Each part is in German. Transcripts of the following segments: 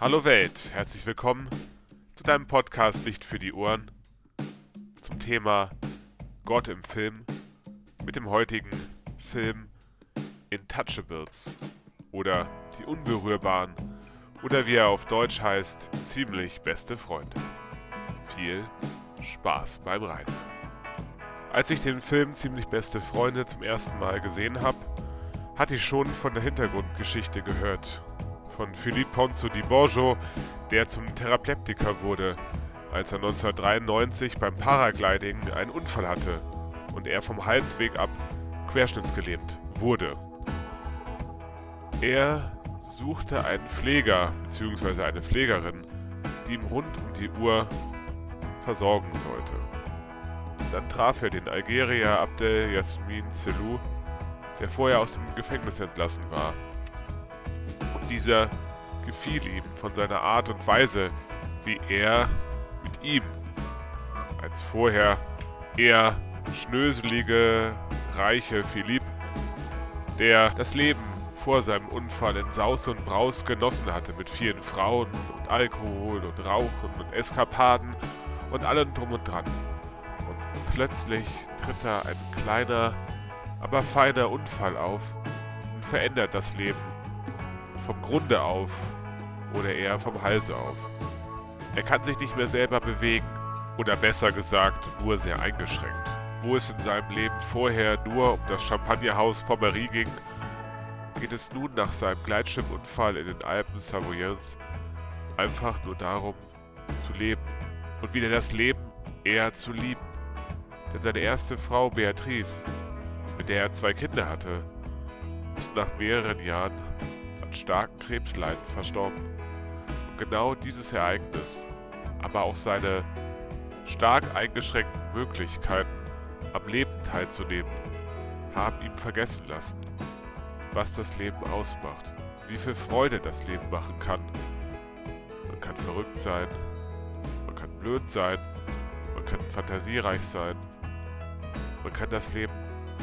Hallo Welt, herzlich willkommen zu deinem Podcast Licht für die Ohren zum Thema Gott im Film mit dem heutigen Film Intouchables oder Die Unberührbaren oder wie er auf Deutsch heißt, ziemlich beste Freunde. Viel Spaß beim Rein. Als ich den Film Ziemlich beste Freunde zum ersten Mal gesehen habe, hatte ich schon von der Hintergrundgeschichte gehört von Philippe Ponzo di Borgio, der zum Therapleptiker wurde, als er 1993 beim Paragliding einen Unfall hatte und er vom Halsweg ab querschnittsgelähmt wurde. Er suchte einen Pfleger bzw. eine Pflegerin, die ihm rund um die Uhr versorgen sollte. Dann traf er den Algerier Abdel Yasmin Selou, der vorher aus dem Gefängnis entlassen war dieser gefiel ihm von seiner Art und Weise, wie er mit ihm als vorher eher schnöselige, reiche Philipp, der das Leben vor seinem Unfall in Saus und Braus genossen hatte mit vielen Frauen und Alkohol und Rauchen und Eskapaden und allem drum und dran. Und plötzlich tritt da ein kleiner, aber feiner Unfall auf und verändert das Leben vom Grunde auf oder eher vom Halse auf. Er kann sich nicht mehr selber bewegen oder besser gesagt nur sehr eingeschränkt. Wo es in seinem Leben vorher nur um das Champagnerhaus Pommery ging, geht es nun nach seinem Gleitschirmunfall in den Alpen Savoyens einfach nur darum, zu leben und wieder das Leben eher zu lieben. Denn seine erste Frau Beatrice, mit der er zwei Kinder hatte, ist nach mehreren Jahren an starken Krebsleiden verstorben. Und genau dieses Ereignis, aber auch seine stark eingeschränkten Möglichkeiten, am Leben teilzunehmen, haben ihm vergessen lassen, was das Leben ausmacht, wie viel Freude das Leben machen kann. Man kann verrückt sein, man kann blöd sein, man kann fantasiereich sein, man kann das Leben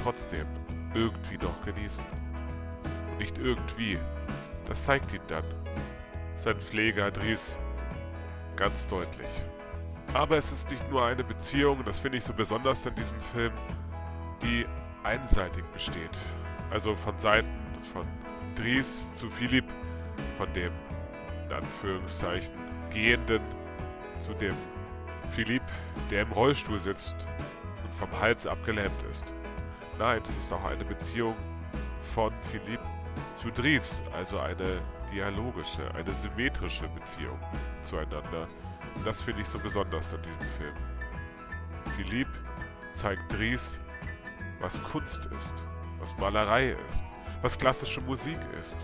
trotzdem irgendwie noch genießen. Nicht irgendwie, das zeigt ihn dann. Sein Pfleger Dries. Ganz deutlich. Aber es ist nicht nur eine Beziehung, das finde ich so besonders in diesem Film, die einseitig besteht. Also von Seiten von Dries zu Philipp, von dem in Anführungszeichen Gehenden zu dem Philipp, der im Rollstuhl sitzt und vom Hals abgelähmt ist. Nein, es ist auch eine Beziehung von Philipp zu Dries, also eine dialogische, eine symmetrische Beziehung zueinander. Und das finde ich so besonders an diesem Film. Philipp zeigt Dries, was Kunst ist, was Malerei ist, was klassische Musik ist.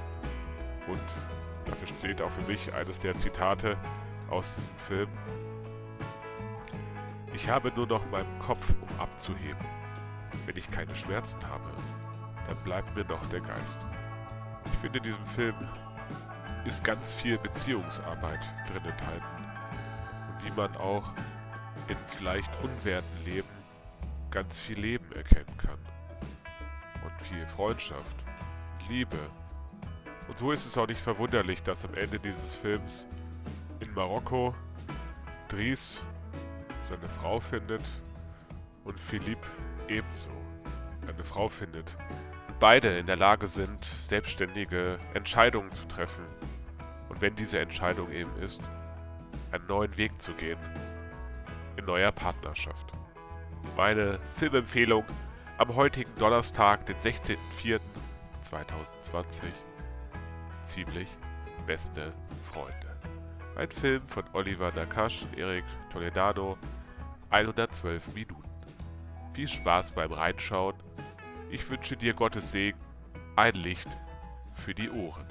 Und dafür steht auch für mich eines der Zitate aus diesem Film. Ich habe nur noch meinen Kopf, um abzuheben. Wenn ich keine Schmerzen habe, dann bleibt mir noch der Geist. Ich finde, in diesem Film ist ganz viel Beziehungsarbeit drin enthalten. Und wie man auch im vielleicht unwerten Leben ganz viel Leben erkennen kann. Und viel Freundschaft und Liebe. Und so ist es auch nicht verwunderlich, dass am Ende dieses Films in Marokko Dries seine Frau findet und Philippe ebenso eine Frau findet, beide in der Lage sind, selbstständige Entscheidungen zu treffen. Und wenn diese Entscheidung eben ist, einen neuen Weg zu gehen in neuer Partnerschaft. Meine Filmempfehlung am heutigen Donnerstag, den 16.04.2020. Ziemlich beste Freunde. Ein Film von Oliver Nakash und Eric Toledano. 112 Minuten. Viel Spaß beim Reinschauen ich wünsche dir Gottes Segen, ein Licht für die Ohren.